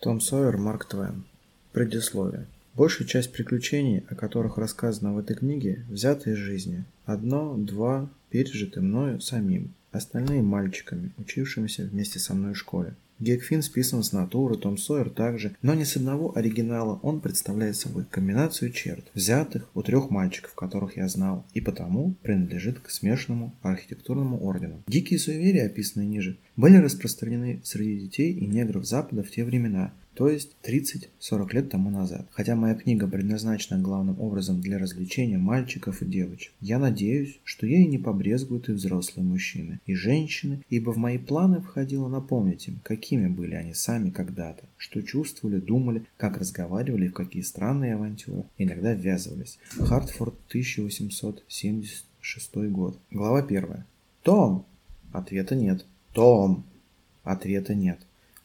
Том Сойер, Марк Твен. Предисловие. Большая часть приключений, о которых рассказано в этой книге, взята из жизни. Одно, два, пережиты мною самим, остальные мальчиками, учившимися вместе со мной в школе. Гекфин списан с натуры, Том Сойер также, но не с одного оригинала он представляет собой комбинацию черт, взятых у трех мальчиков, которых я знал, и потому принадлежит к смешанному архитектурному ордену. Дикие суеверия, описанные ниже, были распространены среди детей и негров Запада в те времена, то есть 30-40 лет тому назад. Хотя моя книга предназначена главным образом для развлечения мальчиков и девочек, я надеюсь, что ей не побрезгуют и взрослые мужчины, и женщины, ибо в мои планы входило напомнить им, какими были они сами когда-то, что чувствовали, думали, как разговаривали и в какие странные авантюры иногда ввязывались. Хартфорд, 1876 год. Глава 1. Том! Ответа нет. Том! Ответа нет.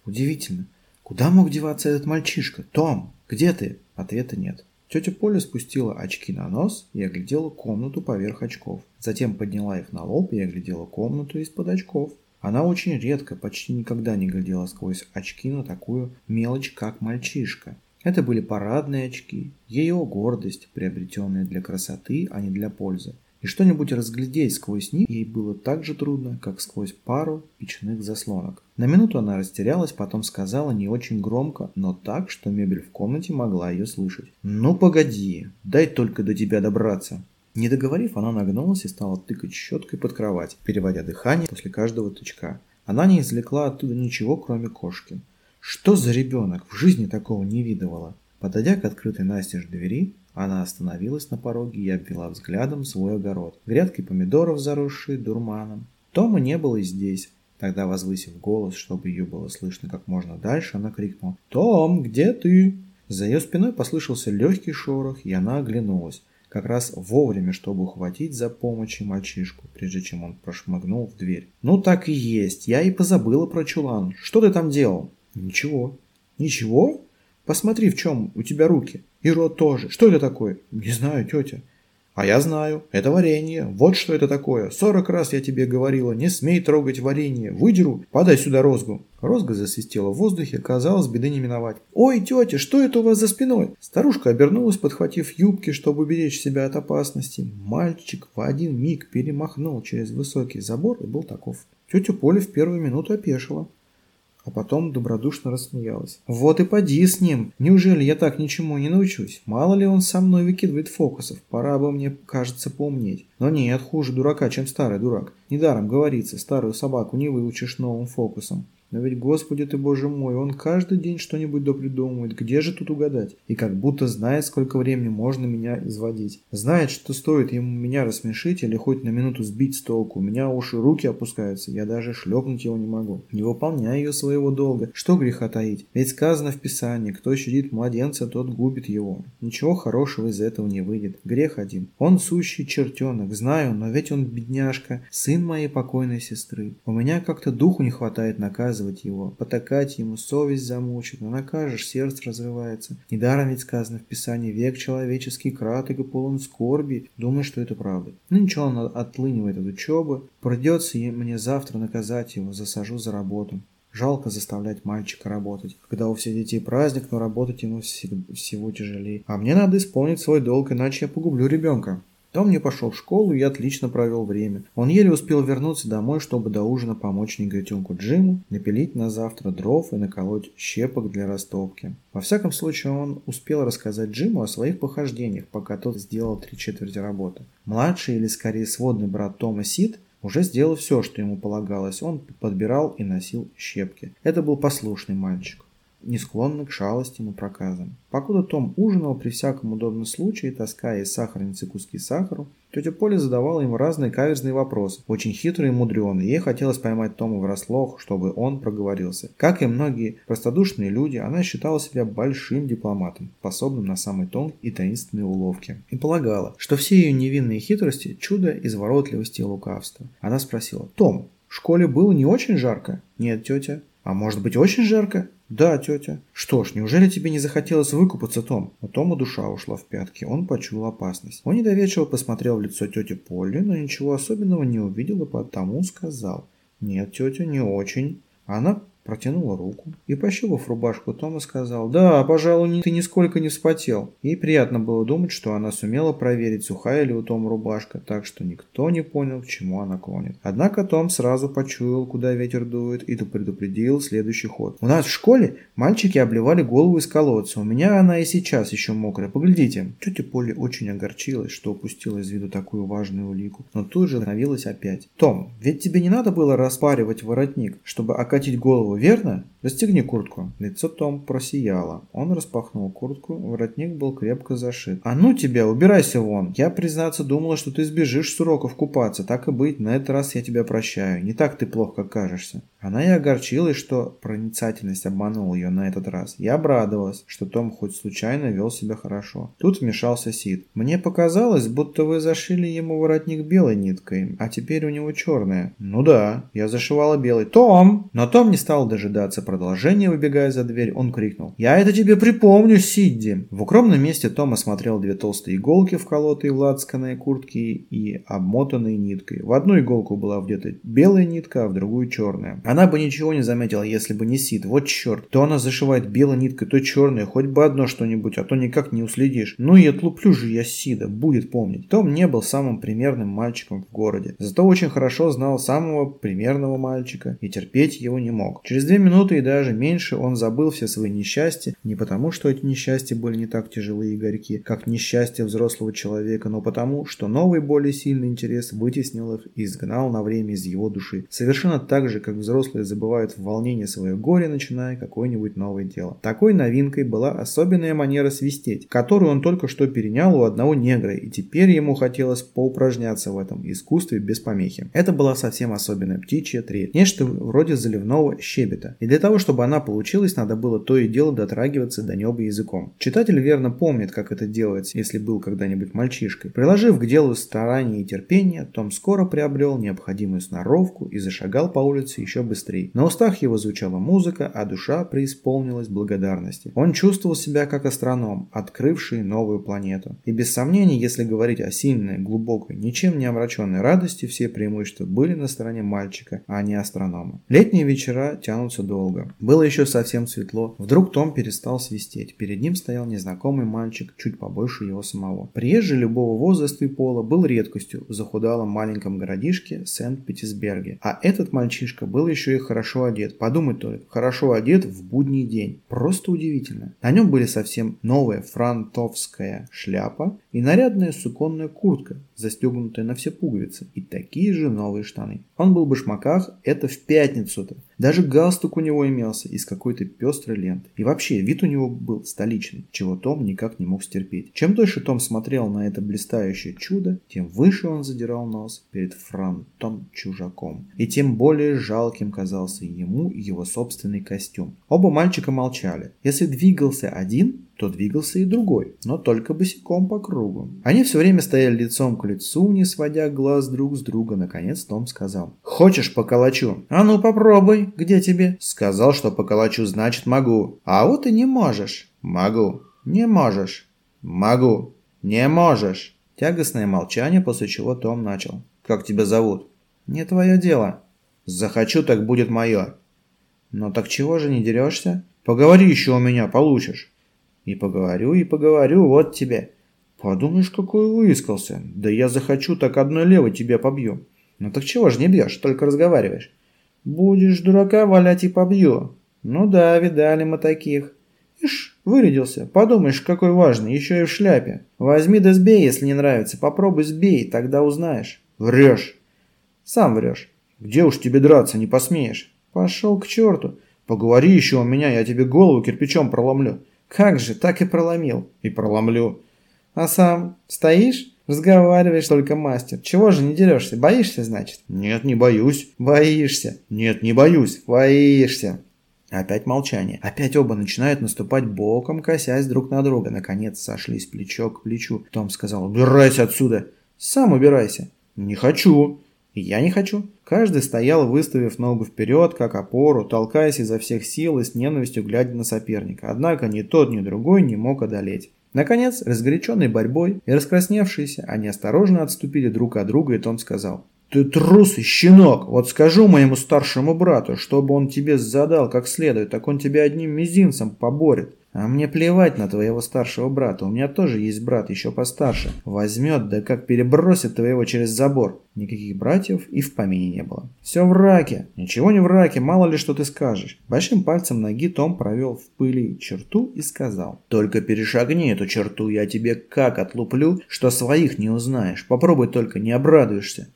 Удивительно. Куда мог деваться этот мальчишка? Том, где ты? Ответа нет. Тетя Поля спустила очки на нос и оглядела комнату поверх очков. Затем подняла их на лоб и оглядела комнату из-под очков. Она очень редко, почти никогда не глядела сквозь очки на такую мелочь, как мальчишка. Это были парадные очки, ее гордость, приобретенная для красоты, а не для пользы и что-нибудь разглядеть сквозь них ей было так же трудно, как сквозь пару печных заслонок. На минуту она растерялась, потом сказала не очень громко, но так, что мебель в комнате могла ее слышать. «Ну погоди, дай только до тебя добраться». Не договорив, она нагнулась и стала тыкать щеткой под кровать, переводя дыхание после каждого тычка. Она не извлекла оттуда ничего, кроме кошки. Что за ребенок? В жизни такого не видывала. Подойдя к открытой настежь двери, она остановилась на пороге и обвела взглядом свой огород. Грядки помидоров, заросшие дурманом. Тома не было и здесь. Тогда, возвысив голос, чтобы ее было слышно как можно дальше, она крикнула «Том, где ты?» За ее спиной послышался легкий шорох, и она оглянулась. Как раз вовремя, чтобы ухватить за помощью мальчишку, прежде чем он прошмыгнул в дверь. «Ну так и есть, я и позабыла про чулан. Что ты там делал?» «Ничего». «Ничего? Посмотри, в чем у тебя руки. И рот тоже. Что это такое? Не знаю, тетя. А я знаю. Это варенье. Вот что это такое. Сорок раз я тебе говорила, не смей трогать варенье. Выдеру. Подай сюда розгу. Розга засвистела в воздухе, казалось, беды не миновать. «Ой, тетя, что это у вас за спиной?» Старушка обернулась, подхватив юбки, чтобы уберечь себя от опасности. Мальчик в один миг перемахнул через высокий забор и был таков. Тетя Поля в первую минуту опешила а потом добродушно рассмеялась. «Вот и поди с ним! Неужели я так ничему не научусь? Мало ли он со мной выкидывает фокусов, пора бы мне, кажется, поумнеть. Но нет, хуже дурака, чем старый дурак. Недаром говорится, старую собаку не выучишь новым фокусом. Но ведь, Господи ты, Боже мой, он каждый день что-нибудь допридумывает. Где же тут угадать? И как будто знает, сколько времени можно меня изводить. Знает, что стоит ему меня рассмешить или хоть на минуту сбить с толку. У меня уши руки опускаются, я даже шлепнуть его не могу. Не выполняю ее своего долга. Что греха таить? Ведь сказано в Писании, кто щадит младенца, тот губит его. Ничего хорошего из этого не выйдет. Грех один. Он сущий чертенок, знаю, но ведь он бедняжка, сын моей покойной сестры. У меня как-то духу не хватает наказывать наказывать его, потакать ему, совесть замучит, но накажешь, сердце разрывается. Недаром ведь сказано в Писании, век человеческий краток и полон скорби, думаю, что это правда. Ну ничего, он отлынивает от учебы, придется мне завтра наказать его, засажу за работу. Жалко заставлять мальчика работать, когда у всех детей праздник, но работать ему всего тяжелее. А мне надо исполнить свой долг, иначе я погублю ребенка. Том не пошел в школу и отлично провел время. Он еле успел вернуться домой, чтобы до ужина помочь негритенку Джиму напилить на завтра дров и наколоть щепок для растопки. Во всяком случае, он успел рассказать Джиму о своих похождениях, пока тот сделал три четверти работы. Младший, или скорее сводный брат Тома Сид, уже сделал все, что ему полагалось. Он подбирал и носил щепки. Это был послушный мальчик не склонны к шалостям и проказам. Покуда Том ужинал при всяком удобном случае, таская из сахарницы куски сахару, тетя Поля задавала ему разные каверзные вопросы, очень хитрые и мудреные. Ей хотелось поймать Тома врасплох, чтобы он проговорился. Как и многие простодушные люди, она считала себя большим дипломатом, способным на самые тонкие и таинственные уловки. И полагала, что все ее невинные хитрости – чудо изворотливости и лукавства. Она спросила, «Том, в школе было не очень жарко?» «Нет, тетя». «А может быть очень жарко?» «Да, тетя». «Что ж, неужели тебе не захотелось выкупаться, Том?» У Тома душа ушла в пятки, он почуял опасность. Он недоверчиво посмотрел в лицо тети Полли, но ничего особенного не увидел и потому сказал. «Нет, тетя, не очень». Она протянула руку и, пощупав рубашку Тома, сказал, «Да, пожалуй, ты нисколько не вспотел». Ей приятно было думать, что она сумела проверить, сухая ли у Тома рубашка, так что никто не понял, к чему она клонит. Однако Том сразу почуял, куда ветер дует, и предупредил следующий ход. «У нас в школе мальчики обливали голову из колодца. У меня она и сейчас еще мокрая. Поглядите». Тетя Поли очень огорчилась, что упустила из виду такую важную улику, но тут же остановилась опять. «Том, ведь тебе не надо было распаривать воротник, чтобы окатить голову, верно? Расстегни куртку». Лицо Том просияло. Он распахнул куртку, воротник был крепко зашит. «А ну тебя, убирайся вон! Я, признаться, думала, что ты сбежишь с уроков купаться. Так и быть, на этот раз я тебя прощаю. Не так ты плохо кажешься». Она и огорчилась, что проницательность обманула ее на этот раз. Я обрадовалась, что Том хоть случайно вел себя хорошо. Тут вмешался Сид. «Мне показалось, будто вы зашили ему воротник белой ниткой, а теперь у него черная». «Ну да, я зашивала белый». «Том!» Но Том не стал дожидаться продолжения, выбегая за дверь. Он крикнул. «Я это тебе припомню, Сидди!» В укромном месте Том осмотрел две толстые иголки, вколотые в лацканые куртки и обмотанные ниткой. В одну иголку была вдета белая нитка, а в другую черная. Она бы ничего не заметила, если бы не Сид. Вот черт. То она зашивает белой ниткой, то черной. Хоть бы одно что-нибудь, а то никак не уследишь. Ну и отлуплю же я Сида. Будет помнить. Том не был самым примерным мальчиком в городе. Зато очень хорошо знал самого примерного мальчика и терпеть его не мог. Через две минуты и даже меньше он забыл все свои несчастья. Не потому, что эти несчастья были не так тяжелые и горьки, как несчастье взрослого человека, но потому, что новый более сильный интерес вытеснил их и изгнал на время из его души. Совершенно так же, как взрослые забывают в волнении свое горе, начиная какое-нибудь новое дело. Такой новинкой была особенная манера свистеть, которую он только что перенял у одного негра, и теперь ему хотелось поупражняться в этом искусстве без помехи. Это была совсем особенная птичья трель, нечто вроде заливного щебета. И для того, чтобы она получилась, надо было то и дело дотрагиваться до неба языком. Читатель верно помнит, как это делается, если был когда-нибудь мальчишкой. Приложив к делу старание и терпение, Том скоро приобрел необходимую сноровку и зашагал по улице еще быстрее. На устах его звучала музыка, а душа преисполнилась благодарности. Он чувствовал себя как астроном, открывший новую планету. И без сомнений, если говорить о сильной, глубокой, ничем не омраченной радости, все преимущества были на стороне мальчика, а не астронома. Летние вечера тянутся долго. Было еще совсем светло. Вдруг Том перестал свистеть. Перед ним стоял незнакомый мальчик, чуть побольше его самого. Приезжий любого возраста и пола был редкостью в захудалом маленьком городишке Сент-Петербурге. А этот мальчишка был еще и хорошо одет. Подумать только, хорошо одет в будний день. Просто удивительно. На нем были совсем новая франтовская шляпа и нарядная суконная куртка, застегнутая на все пуговицы, и такие же новые штаны. Он был в башмаках, это в пятницу-то. Даже галстук у него имелся из какой-то пестрой ленты. И вообще, вид у него был столичный, чего Том никак не мог стерпеть. Чем дольше Том смотрел на это блистающее чудо, тем выше он задирал нос перед фронтом-чужаком. И тем более жалким казался ему его собственный костюм. Оба мальчика молчали. Если двигался один, то двигался и другой, но только босиком по кругу. Они все время стояли лицом к лицу, не сводя глаз друг с друга. Наконец Том сказал. «Хочешь поколочу?» «А ну попробуй. Где тебе?» «Сказал, что поколочу, значит могу». «А вот и не можешь». «Могу». «Не можешь». «Могу». «Не можешь». Тягостное молчание, после чего Том начал. «Как тебя зовут?» «Не твое дело». «Захочу, так будет мое». «Ну так чего же не дерешься?» «Поговори еще у меня, получишь». И поговорю, и поговорю, вот тебе. Подумаешь, какой выискался. Да я захочу, так одной левой тебя побью. Ну так чего ж не бьешь, только разговариваешь. Будешь дурака валять и побью. Ну да, видали мы таких. Ишь, вырядился. Подумаешь, какой важный, еще и в шляпе. Возьми да сбей, если не нравится. Попробуй сбей, тогда узнаешь. Врешь. Сам врешь. Где уж тебе драться, не посмеешь. Пошел к черту. Поговори еще у меня, я тебе голову кирпичом проломлю. Как же, так и проломил. И проломлю. А сам стоишь? Разговариваешь только мастер. Чего же не дерешься? Боишься, значит? Нет, не боюсь. Боишься? Нет, не боюсь. Боишься. Опять молчание. Опять оба начинают наступать боком, косясь друг на друга. Наконец сошлись плечо к плечу. Том сказал, убирайся отсюда. Сам убирайся. Не хочу. Я не хочу. Каждый стоял, выставив ногу вперед, как опору, толкаясь изо всех сил и с ненавистью глядя на соперника. Однако ни тот, ни другой не мог одолеть. Наконец, разгоряченный борьбой и раскрасневшиеся, они осторожно отступили друг от друга, и Том сказал. Ты трус и щенок. Вот скажу моему старшему брату, чтобы он тебе задал как следует, так он тебя одним мизинцем поборет. А мне плевать на твоего старшего брата, у меня тоже есть брат еще постарше. Возьмет, да как перебросит твоего через забор. Никаких братьев и в помине не было. Все в раке. Ничего не в раке, мало ли что ты скажешь. Большим пальцем ноги Том провел в пыли черту и сказал. Только перешагни эту черту, я тебе как отлуплю, что своих не узнаешь. Попробуй только, не обрадуешься.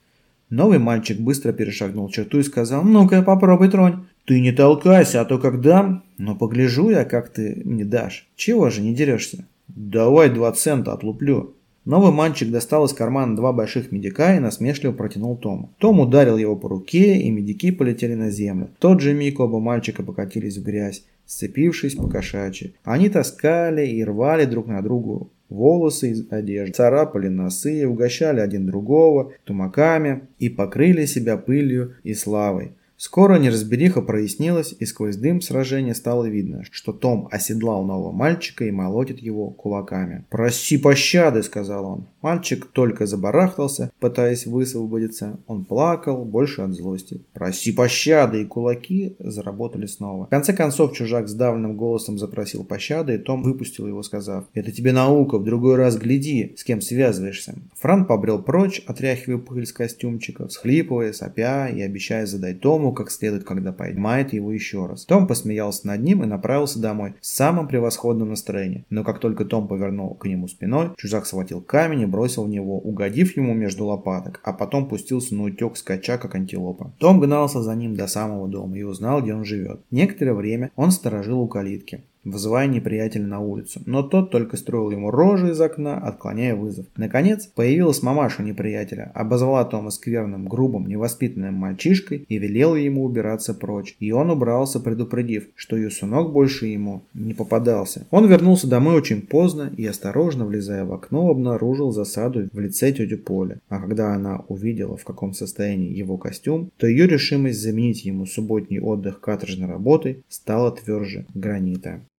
Новый мальчик быстро перешагнул черту и сказал, «Ну-ка, попробуй тронь». «Ты не толкайся, а то как дам...» «Но погляжу я, как ты мне дашь. Чего же не дерешься?» «Давай два цента отлуплю». Новый мальчик достал из кармана два больших медика и насмешливо протянул Тому. Том ударил его по руке, и медики полетели на землю. В тот же миг оба мальчика покатились в грязь, сцепившись по кошачьи. Они таскали и рвали друг на другу волосы из одежды, царапали носы, угощали один другого тумаками и покрыли себя пылью и славой. Скоро неразбериха прояснилась, и сквозь дым сражения стало видно, что Том оседлал нового мальчика и молотит его кулаками. «Проси пощады», — сказал он. Мальчик только забарахтался, пытаясь высвободиться. Он плакал, больше от злости. «Проси пощады», и кулаки заработали снова. В конце концов чужак сдавленным голосом запросил пощады, и Том выпустил его, сказав, «Это тебе наука, в другой раз гляди, с кем связываешься». Фран побрел прочь, отряхивая пыль с костюмчика, всхлипывая, сопя и обещая задать Тому ему как следует, когда поймает его еще раз. Том посмеялся над ним и направился домой в самом превосходном настроении. Но как только Том повернул к нему спиной, чужак схватил камень и бросил в него, угодив ему между лопаток, а потом пустился на утек скача, как антилопа. Том гнался за ним до самого дома и узнал, где он живет. Некоторое время он сторожил у калитки вызывая неприятеля на улицу, но тот только строил ему рожи из окна, отклоняя вызов. Наконец, появилась мамаша неприятеля, обозвала Тома скверным, грубым, невоспитанным мальчишкой и велела ему убираться прочь. И он убрался, предупредив, что ее сынок больше ему не попадался. Он вернулся домой очень поздно и, осторожно влезая в окно, обнаружил засаду в лице тети Поля. А когда она увидела, в каком состоянии его костюм, то ее решимость заменить ему субботний отдых каторжной работой стала тверже гранита.